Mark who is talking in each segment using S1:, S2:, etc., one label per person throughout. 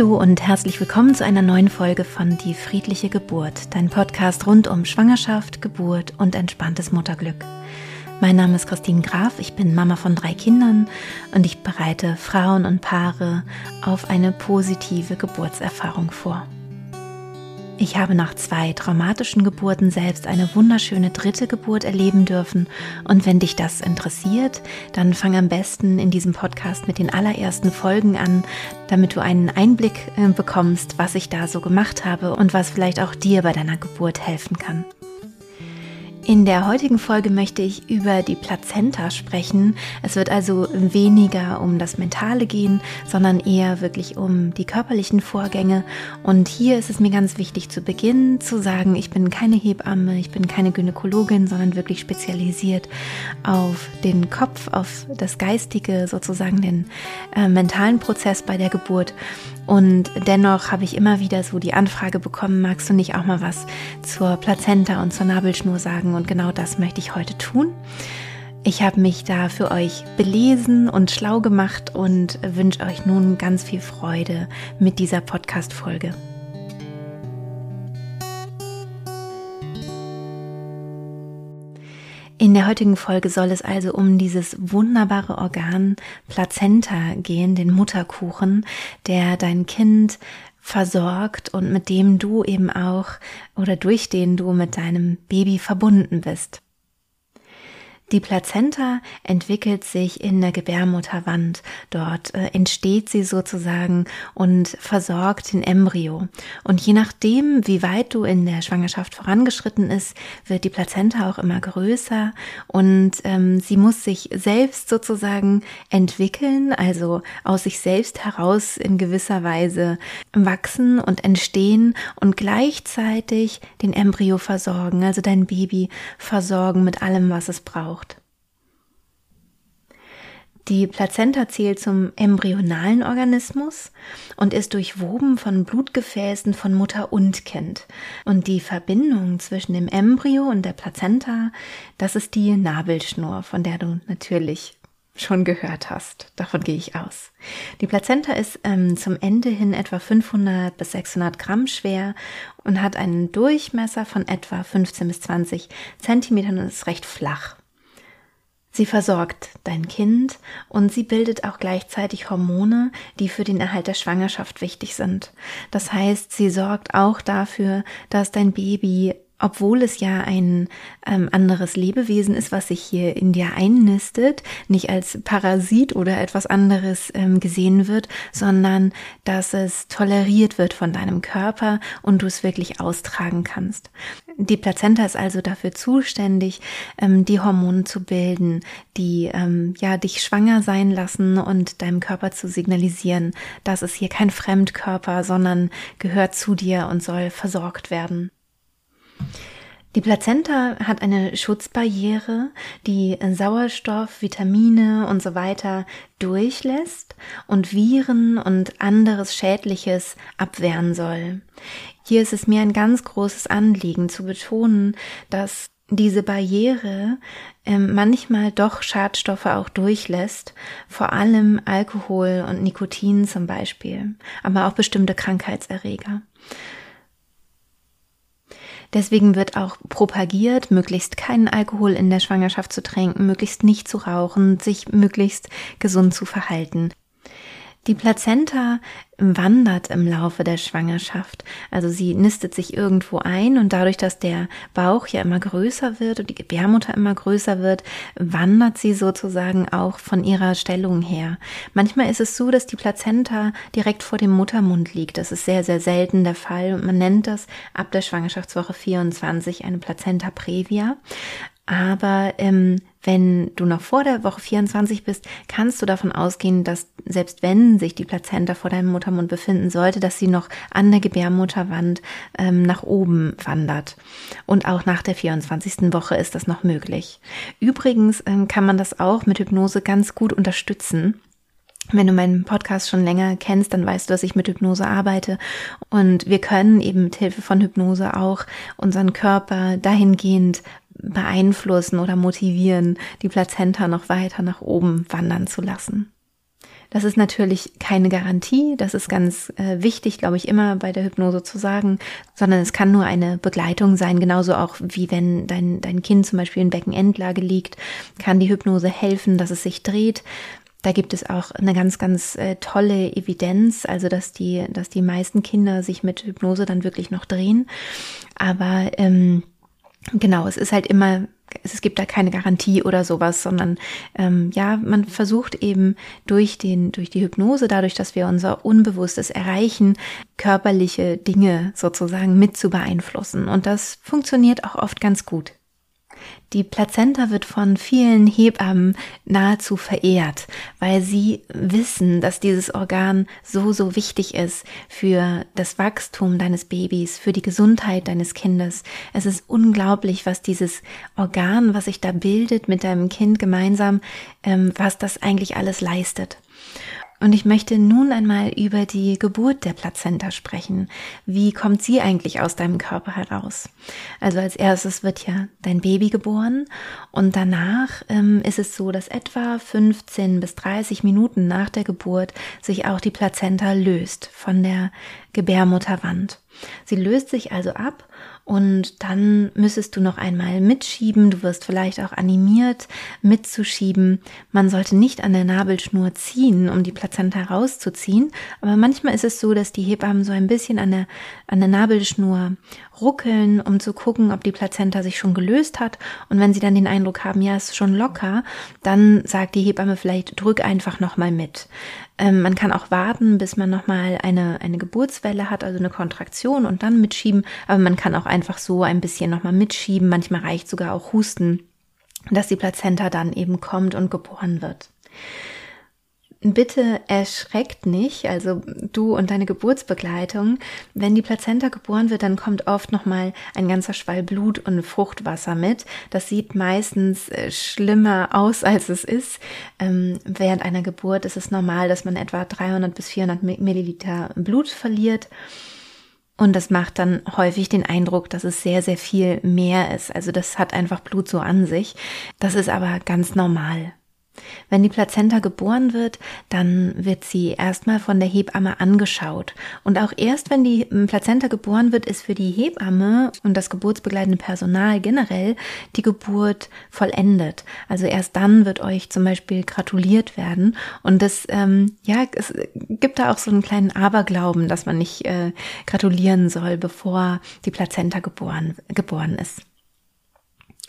S1: Hallo und herzlich willkommen zu einer neuen Folge von Die friedliche Geburt, dein Podcast rund um Schwangerschaft, Geburt und entspanntes Mutterglück. Mein Name ist Christine Graf, ich bin Mama von drei Kindern und ich bereite Frauen und Paare auf eine positive Geburtserfahrung vor. Ich habe nach zwei traumatischen Geburten selbst eine wunderschöne dritte Geburt erleben dürfen. Und wenn dich das interessiert, dann fang am besten in diesem Podcast mit den allerersten Folgen an, damit du einen Einblick äh, bekommst, was ich da so gemacht habe und was vielleicht auch dir bei deiner Geburt helfen kann. In der heutigen Folge möchte ich über die Plazenta sprechen. Es wird also weniger um das Mentale gehen, sondern eher wirklich um die körperlichen Vorgänge. Und hier ist es mir ganz wichtig zu Beginn zu sagen, ich bin keine Hebamme, ich bin keine Gynäkologin, sondern wirklich spezialisiert auf den Kopf, auf das Geistige, sozusagen den äh, mentalen Prozess bei der Geburt. Und dennoch habe ich immer wieder so die Anfrage bekommen, magst du nicht auch mal was zur Plazenta und zur Nabelschnur sagen? Und genau das möchte ich heute tun. Ich habe mich da für euch belesen und schlau gemacht und wünsche euch nun ganz viel Freude mit dieser Podcast-Folge. In der heutigen Folge soll es also um dieses wunderbare Organ Plazenta gehen, den Mutterkuchen, der dein Kind versorgt und mit dem du eben auch oder durch den du mit deinem Baby verbunden bist. Die Plazenta entwickelt sich in der Gebärmutterwand. Dort äh, entsteht sie sozusagen und versorgt den Embryo. Und je nachdem, wie weit du in der Schwangerschaft vorangeschritten ist, wird die Plazenta auch immer größer und ähm, sie muss sich selbst sozusagen entwickeln, also aus sich selbst heraus in gewisser Weise wachsen und entstehen und gleichzeitig den Embryo versorgen, also dein Baby versorgen mit allem, was es braucht. Die Plazenta zählt zum embryonalen Organismus und ist durchwoben von Blutgefäßen von Mutter und Kind. Und die Verbindung zwischen dem Embryo und der Plazenta, das ist die Nabelschnur, von der du natürlich schon gehört hast. Davon gehe ich aus. Die Plazenta ist ähm, zum Ende hin etwa 500 bis 600 Gramm schwer und hat einen Durchmesser von etwa 15 bis 20 Zentimetern und ist recht flach. Sie versorgt dein Kind und sie bildet auch gleichzeitig Hormone, die für den Erhalt der Schwangerschaft wichtig sind. Das heißt, sie sorgt auch dafür, dass dein Baby obwohl es ja ein ähm, anderes Lebewesen ist, was sich hier in dir einnistet, nicht als Parasit oder etwas anderes ähm, gesehen wird, sondern dass es toleriert wird von deinem Körper und du es wirklich austragen kannst. Die Plazenta ist also dafür zuständig, ähm, die Hormone zu bilden, die ähm, ja dich schwanger sein lassen und deinem Körper zu signalisieren, dass es hier kein Fremdkörper, sondern gehört zu dir und soll versorgt werden. Die Plazenta hat eine Schutzbarriere, die Sauerstoff, Vitamine und so weiter durchlässt und Viren und anderes Schädliches abwehren soll. Hier ist es mir ein ganz großes Anliegen zu betonen, dass diese Barriere ähm, manchmal doch Schadstoffe auch durchlässt, vor allem Alkohol und Nikotin zum Beispiel, aber auch bestimmte Krankheitserreger. Deswegen wird auch propagiert, möglichst keinen Alkohol in der Schwangerschaft zu trinken, möglichst nicht zu rauchen, sich möglichst gesund zu verhalten. Die Plazenta wandert im Laufe der Schwangerschaft. Also sie nistet sich irgendwo ein und dadurch, dass der Bauch ja immer größer wird und die Gebärmutter immer größer wird, wandert sie sozusagen auch von ihrer Stellung her. Manchmal ist es so, dass die Plazenta direkt vor dem Muttermund liegt. Das ist sehr, sehr selten der Fall und man nennt das ab der Schwangerschaftswoche 24 eine Plazenta previa. Aber ähm, wenn du noch vor der Woche 24 bist, kannst du davon ausgehen, dass selbst wenn sich die Plazenta vor deinem Muttermund befinden sollte, dass sie noch an der Gebärmutterwand ähm, nach oben wandert. Und auch nach der 24. Woche ist das noch möglich. Übrigens ähm, kann man das auch mit Hypnose ganz gut unterstützen. Wenn du meinen Podcast schon länger kennst, dann weißt du, dass ich mit Hypnose arbeite. Und wir können eben mit Hilfe von Hypnose auch unseren Körper dahingehend beeinflussen oder motivieren, die Plazenta noch weiter nach oben wandern zu lassen. Das ist natürlich keine Garantie, das ist ganz äh, wichtig, glaube ich, immer bei der Hypnose zu sagen, sondern es kann nur eine Begleitung sein, genauso auch wie wenn dein, dein Kind zum Beispiel in Beckenendlage liegt, kann die Hypnose helfen, dass es sich dreht. Da gibt es auch eine ganz, ganz äh, tolle Evidenz, also dass die, dass die meisten Kinder sich mit Hypnose dann wirklich noch drehen. Aber ähm, genau, es ist halt immer es gibt da keine Garantie oder sowas, sondern ähm, ja, man versucht eben durch den, durch die Hypnose, dadurch, dass wir unser Unbewusstes erreichen, körperliche Dinge sozusagen mit zu beeinflussen. Und das funktioniert auch oft ganz gut. Die Plazenta wird von vielen Hebammen nahezu verehrt, weil sie wissen, dass dieses Organ so, so wichtig ist für das Wachstum deines Babys, für die Gesundheit deines Kindes. Es ist unglaublich, was dieses Organ, was sich da bildet mit deinem Kind gemeinsam, ähm, was das eigentlich alles leistet. Und ich möchte nun einmal über die Geburt der Plazenta sprechen. Wie kommt sie eigentlich aus deinem Körper heraus? Also als erstes wird ja dein Baby geboren und danach ähm, ist es so, dass etwa 15 bis 30 Minuten nach der Geburt sich auch die Plazenta löst von der Gebärmutterwand. Sie löst sich also ab und dann müsstest du noch einmal mitschieben. Du wirst vielleicht auch animiert mitzuschieben. Man sollte nicht an der Nabelschnur ziehen, um die Plazenta rauszuziehen. Aber manchmal ist es so, dass die Hebammen so ein bisschen an der, an der Nabelschnur ruckeln, um zu gucken, ob die Plazenta sich schon gelöst hat. Und wenn sie dann den Eindruck haben, ja, es ist schon locker, dann sagt die Hebamme vielleicht, drück einfach nochmal mit. Ähm, man kann auch warten, bis man nochmal eine, eine Geburtswelle hat, also eine Kontraktion und dann mitschieben. Aber man kann auch einfach so ein bisschen nochmal mitschieben. Manchmal reicht sogar auch Husten, dass die Plazenta dann eben kommt und geboren wird. Bitte erschreckt nicht, also du und deine Geburtsbegleitung. Wenn die Plazenta geboren wird, dann kommt oft nochmal ein ganzer Schwall Blut und Fruchtwasser mit. Das sieht meistens äh, schlimmer aus, als es ist. Ähm, während einer Geburt ist es normal, dass man etwa 300 bis 400 Milliliter Blut verliert. Und das macht dann häufig den Eindruck, dass es sehr, sehr viel mehr ist. Also das hat einfach Blut so an sich. Das ist aber ganz normal. Wenn die Plazenta geboren wird, dann wird sie erstmal von der Hebamme angeschaut. Und auch erst, wenn die ähm, Plazenta geboren wird, ist für die Hebamme und das geburtsbegleitende Personal generell die Geburt vollendet. Also erst dann wird euch zum Beispiel gratuliert werden. Und das, ähm, ja, es gibt da auch so einen kleinen Aberglauben, dass man nicht äh, gratulieren soll, bevor die Plazenta geboren, geboren ist.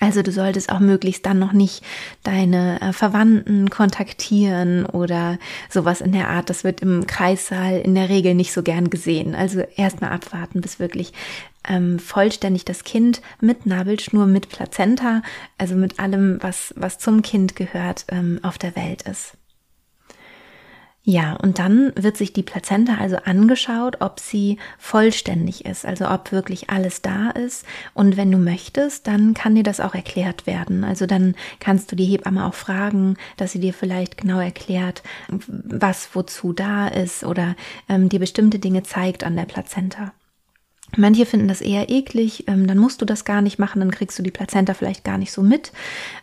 S1: Also du solltest auch möglichst dann noch nicht deine äh, Verwandten kontaktieren oder sowas in der Art. Das wird im Kreissaal in der Regel nicht so gern gesehen. Also erstmal abwarten, bis wirklich ähm, vollständig das Kind mit Nabelschnur, mit Plazenta, also mit allem, was, was zum Kind gehört, ähm, auf der Welt ist. Ja, und dann wird sich die Plazenta also angeschaut, ob sie vollständig ist, also ob wirklich alles da ist. Und wenn du möchtest, dann kann dir das auch erklärt werden. Also dann kannst du die Hebamme auch fragen, dass sie dir vielleicht genau erklärt, was wozu da ist oder ähm, dir bestimmte Dinge zeigt an der Plazenta. Manche finden das eher eklig, ähm, dann musst du das gar nicht machen, dann kriegst du die Plazenta vielleicht gar nicht so mit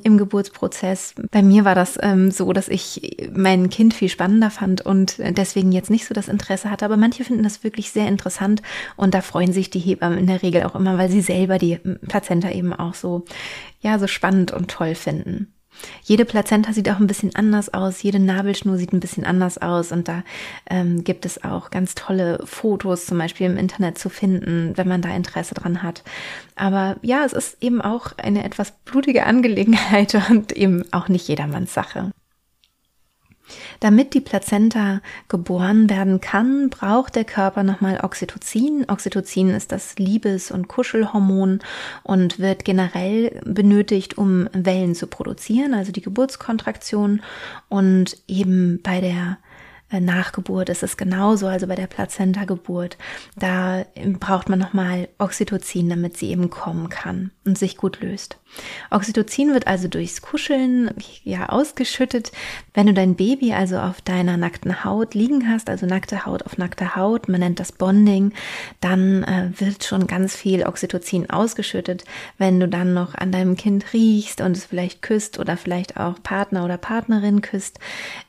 S1: im Geburtsprozess. Bei mir war das ähm, so, dass ich mein Kind viel spannender fand und deswegen jetzt nicht so das Interesse hatte, aber manche finden das wirklich sehr interessant und da freuen sich die Hebammen in der Regel auch immer, weil sie selber die Plazenta eben auch so, ja, so spannend und toll finden. Jede Plazenta sieht auch ein bisschen anders aus, jede Nabelschnur sieht ein bisschen anders aus und da ähm, gibt es auch ganz tolle Fotos zum Beispiel im Internet zu finden, wenn man da Interesse dran hat. Aber ja, es ist eben auch eine etwas blutige Angelegenheit und eben auch nicht jedermanns Sache. Damit die Plazenta geboren werden kann, braucht der Körper nochmal Oxytocin. Oxytocin ist das Liebes- und Kuschelhormon und wird generell benötigt, um Wellen zu produzieren, also die Geburtskontraktion. Und eben bei der äh, Nachgeburt ist es genauso, also bei der Plazenta-Geburt. Da braucht man nochmal Oxytocin, damit sie eben kommen kann und sich gut löst. Oxytocin wird also durchs Kuscheln ja ausgeschüttet. Wenn du dein Baby also auf deiner nackten Haut liegen hast, also nackte Haut auf nackte Haut, man nennt das Bonding, dann äh, wird schon ganz viel Oxytocin ausgeschüttet. Wenn du dann noch an deinem Kind riechst und es vielleicht küsst oder vielleicht auch Partner oder Partnerin küsst,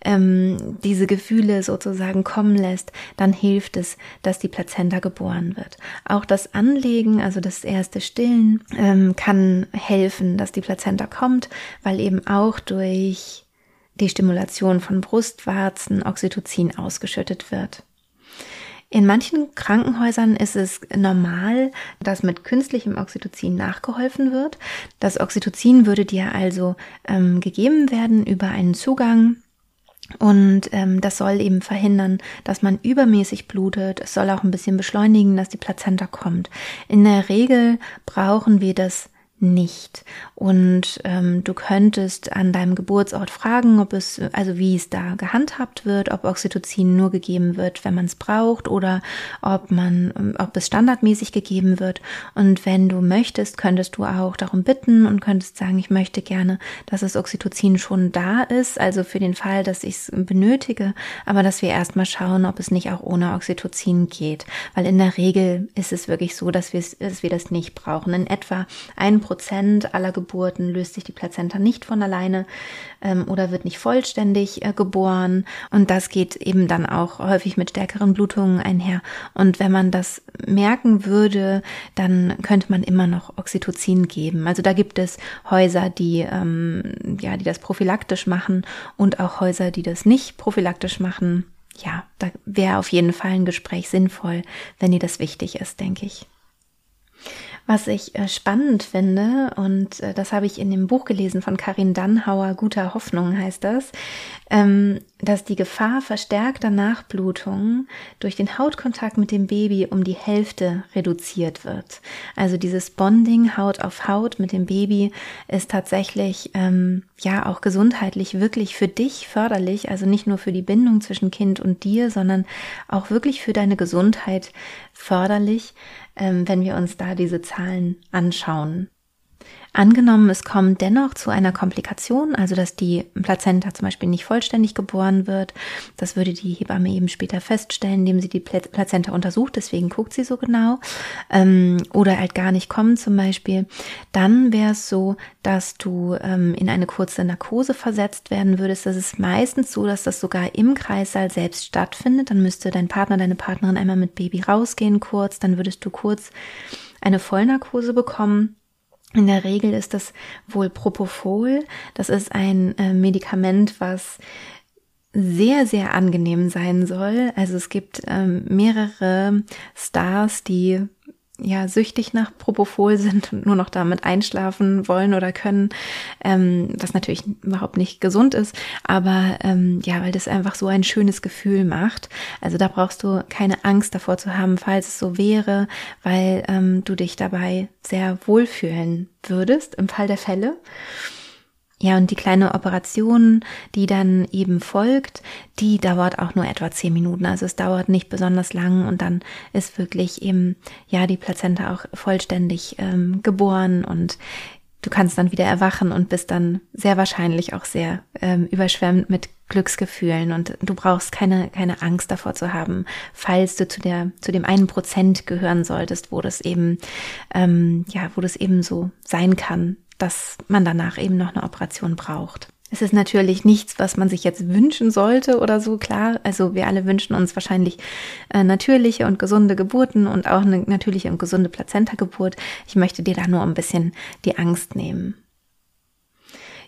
S1: ähm, diese Gefühle sozusagen kommen lässt, dann hilft es, dass die Plazenta geboren wird. Auch das Anlegen, also das erste Stillen, ähm, kann helfen, dass die Plazenta kommt, weil eben auch durch die Stimulation von Brustwarzen Oxytocin ausgeschüttet wird. In manchen Krankenhäusern ist es normal, dass mit künstlichem Oxytocin nachgeholfen wird. Das Oxytocin würde dir also ähm, gegeben werden über einen Zugang und ähm, das soll eben verhindern, dass man übermäßig blutet. Es soll auch ein bisschen beschleunigen, dass die Plazenta kommt. In der Regel brauchen wir das nicht. Und ähm, du könntest an deinem Geburtsort fragen, ob es, also wie es da gehandhabt wird, ob Oxytocin nur gegeben wird, wenn man es braucht oder ob man, ob es standardmäßig gegeben wird. Und wenn du möchtest, könntest du auch darum bitten und könntest sagen, ich möchte gerne, dass das Oxytocin schon da ist, also für den Fall, dass ich es benötige, aber dass wir erstmal schauen, ob es nicht auch ohne Oxytocin geht. Weil in der Regel ist es wirklich so, dass wir, dass wir das nicht brauchen. In etwa ein Prozent aller Geburten löst sich die Plazenta nicht von alleine ähm, oder wird nicht vollständig äh, geboren. Und das geht eben dann auch häufig mit stärkeren Blutungen einher. Und wenn man das merken würde, dann könnte man immer noch Oxytocin geben. Also da gibt es Häuser, die, ähm, ja, die das prophylaktisch machen und auch Häuser, die das nicht prophylaktisch machen. Ja, da wäre auf jeden Fall ein Gespräch sinnvoll, wenn dir das wichtig ist, denke ich. Was ich äh, spannend finde, und äh, das habe ich in dem Buch gelesen von Karin Dannhauer, Guter Hoffnung heißt das, ähm, dass die Gefahr verstärkter Nachblutung durch den Hautkontakt mit dem Baby um die Hälfte reduziert wird. Also dieses Bonding Haut auf Haut mit dem Baby ist tatsächlich ähm, ja auch gesundheitlich wirklich für dich förderlich, also nicht nur für die Bindung zwischen Kind und dir, sondern auch wirklich für deine Gesundheit förderlich, ähm, wenn wir uns da diese Zahlen anschauen. Angenommen, es kommt dennoch zu einer Komplikation, also dass die Plazenta zum Beispiel nicht vollständig geboren wird. Das würde die Hebamme eben später feststellen, indem sie die Plazenta untersucht, deswegen guckt sie so genau. Ähm, oder halt gar nicht kommt zum Beispiel. Dann wäre es so, dass du ähm, in eine kurze Narkose versetzt werden würdest. Das ist meistens so, dass das sogar im Kreissaal selbst stattfindet. Dann müsste dein Partner, deine Partnerin einmal mit Baby rausgehen kurz. Dann würdest du kurz eine Vollnarkose bekommen. In der Regel ist das wohl Propofol. Das ist ein äh, Medikament, was sehr, sehr angenehm sein soll. Also es gibt ähm, mehrere Stars, die ja süchtig nach Propofol sind und nur noch damit einschlafen wollen oder können, ähm, was natürlich überhaupt nicht gesund ist, aber ähm, ja, weil das einfach so ein schönes Gefühl macht. Also da brauchst du keine Angst davor zu haben, falls es so wäre, weil ähm, du dich dabei sehr wohlfühlen würdest im Fall der Fälle. Ja, und die kleine Operation, die dann eben folgt, die dauert auch nur etwa zehn Minuten. Also es dauert nicht besonders lang und dann ist wirklich eben, ja, die Plazenta auch vollständig ähm, geboren und du kannst dann wieder erwachen und bist dann sehr wahrscheinlich auch sehr ähm, überschwemmt mit Glücksgefühlen und du brauchst keine, keine Angst davor zu haben, falls du zu der, zu dem einen Prozent gehören solltest, wo das eben, ähm, ja, wo das eben so sein kann, dass man danach eben noch eine Operation braucht. Es ist natürlich nichts, was man sich jetzt wünschen sollte oder so, klar. Also wir alle wünschen uns wahrscheinlich äh, natürliche und gesunde Geburten und auch eine natürliche und gesunde Plazenta-Geburt. Ich möchte dir da nur ein bisschen die Angst nehmen.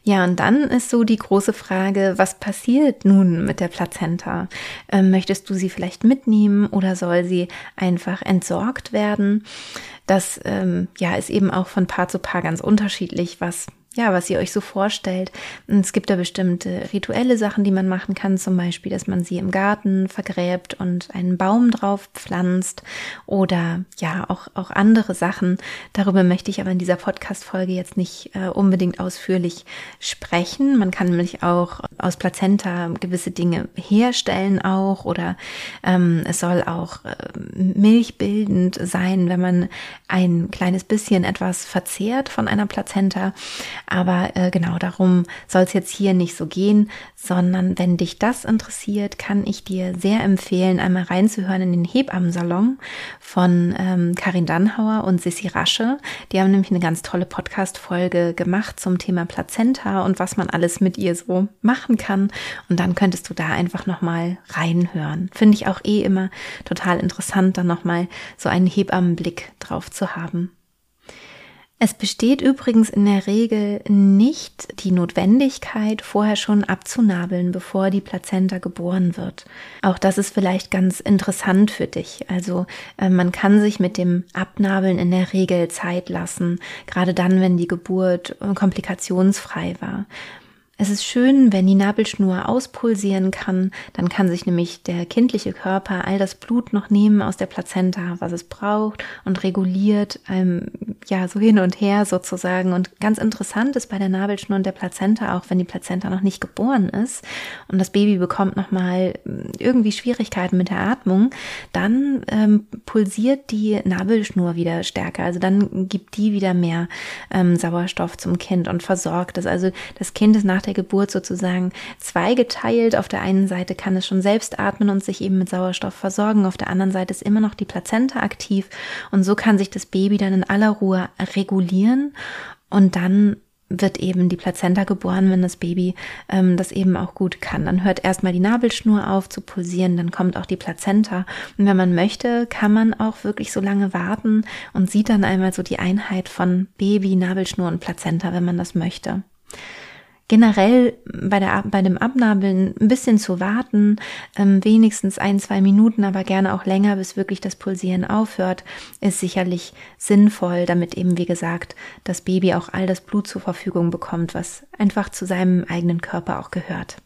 S1: Ja, und dann ist so die große Frage, was passiert nun mit der Plazenta? Ähm, möchtest du sie vielleicht mitnehmen oder soll sie einfach entsorgt werden? Das ähm, ja ist eben auch von Paar zu Paar ganz unterschiedlich, was ja, was ihr euch so vorstellt. Es gibt da bestimmte rituelle Sachen, die man machen kann, zum Beispiel, dass man sie im Garten vergräbt und einen Baum drauf pflanzt oder ja, auch, auch andere Sachen. Darüber möchte ich aber in dieser Podcast-Folge jetzt nicht äh, unbedingt ausführlich sprechen. Man kann nämlich auch aus Plazenta gewisse Dinge herstellen auch oder ähm, es soll auch äh, milchbildend sein, wenn man ein kleines bisschen etwas verzehrt von einer Plazenta. Aber äh, genau darum soll es jetzt hier nicht so gehen, sondern wenn dich das interessiert, kann ich dir sehr empfehlen, einmal reinzuhören in den Hebammensalon von ähm, Karin Dannhauer und Sissi Rasche. Die haben nämlich eine ganz tolle Podcast-Folge gemacht zum Thema Plazenta und was man alles mit ihr so machen kann. Und dann könntest du da einfach nochmal reinhören. Finde ich auch eh immer total interessant, dann nochmal so einen Hebammenblick drauf zu haben. Es besteht übrigens in der Regel nicht die Notwendigkeit, vorher schon abzunabeln, bevor die Plazenta geboren wird. Auch das ist vielleicht ganz interessant für dich. Also äh, man kann sich mit dem Abnabeln in der Regel Zeit lassen, gerade dann, wenn die Geburt äh, komplikationsfrei war. Es ist schön, wenn die Nabelschnur auspulsieren kann, dann kann sich nämlich der kindliche Körper all das Blut noch nehmen aus der Plazenta, was es braucht und reguliert, ähm, ja, so hin und her sozusagen. Und ganz interessant ist bei der Nabelschnur und der Plazenta, auch wenn die Plazenta noch nicht geboren ist und das Baby bekommt nochmal hm, irgendwie Schwierigkeiten mit der Atmung, dann ähm, pulsiert die Nabelschnur wieder stärker. Also dann gibt die wieder mehr ähm, Sauerstoff zum Kind und versorgt es. Also das Kind ist nach der Geburt sozusagen zweigeteilt. Auf der einen Seite kann es schon selbst atmen und sich eben mit Sauerstoff versorgen. Auf der anderen Seite ist immer noch die Plazenta aktiv. Und so kann sich das Baby dann in aller Ruhe regulieren und dann wird eben die Plazenta geboren, wenn das Baby ähm, das eben auch gut kann. Dann hört erstmal die Nabelschnur auf zu pulsieren, dann kommt auch die Plazenta. Und wenn man möchte, kann man auch wirklich so lange warten und sieht dann einmal so die Einheit von Baby, Nabelschnur und Plazenta, wenn man das möchte generell bei, der, bei dem Abnabeln ein bisschen zu warten, ähm, wenigstens ein, zwei Minuten, aber gerne auch länger, bis wirklich das Pulsieren aufhört, ist sicherlich sinnvoll, damit eben, wie gesagt, das Baby auch all das Blut zur Verfügung bekommt, was einfach zu seinem eigenen Körper auch gehört.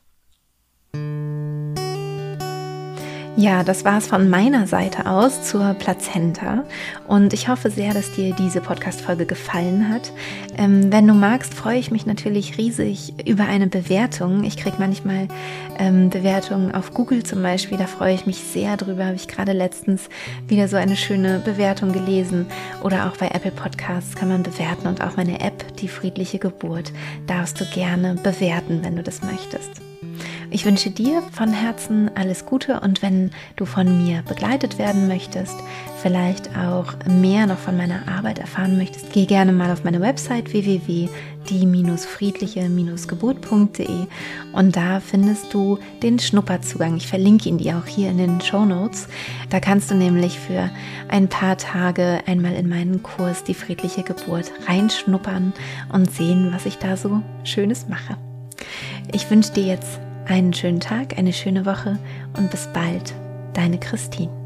S1: Ja, das war es von meiner Seite aus zur Plazenta und ich hoffe sehr, dass dir diese Podcast-Folge gefallen hat. Ähm, wenn du magst, freue ich mich natürlich riesig über eine Bewertung. Ich kriege manchmal ähm, Bewertungen auf Google zum Beispiel, da freue ich mich sehr drüber. Habe ich gerade letztens wieder so eine schöne Bewertung gelesen oder auch bei Apple Podcasts kann man bewerten und auch meine App, die friedliche Geburt, darfst du gerne bewerten, wenn du das möchtest. Ich wünsche dir von Herzen alles Gute und wenn du von mir begleitet werden möchtest, vielleicht auch mehr noch von meiner Arbeit erfahren möchtest, geh gerne mal auf meine Website www.die-friedliche-geburt.de und da findest du den Schnupperzugang. Ich verlinke ihn dir auch hier in den Show Notes. Da kannst du nämlich für ein paar Tage einmal in meinen Kurs Die friedliche Geburt reinschnuppern und sehen, was ich da so Schönes mache. Ich wünsche dir jetzt einen schönen Tag, eine schöne Woche und bis bald, deine Christine.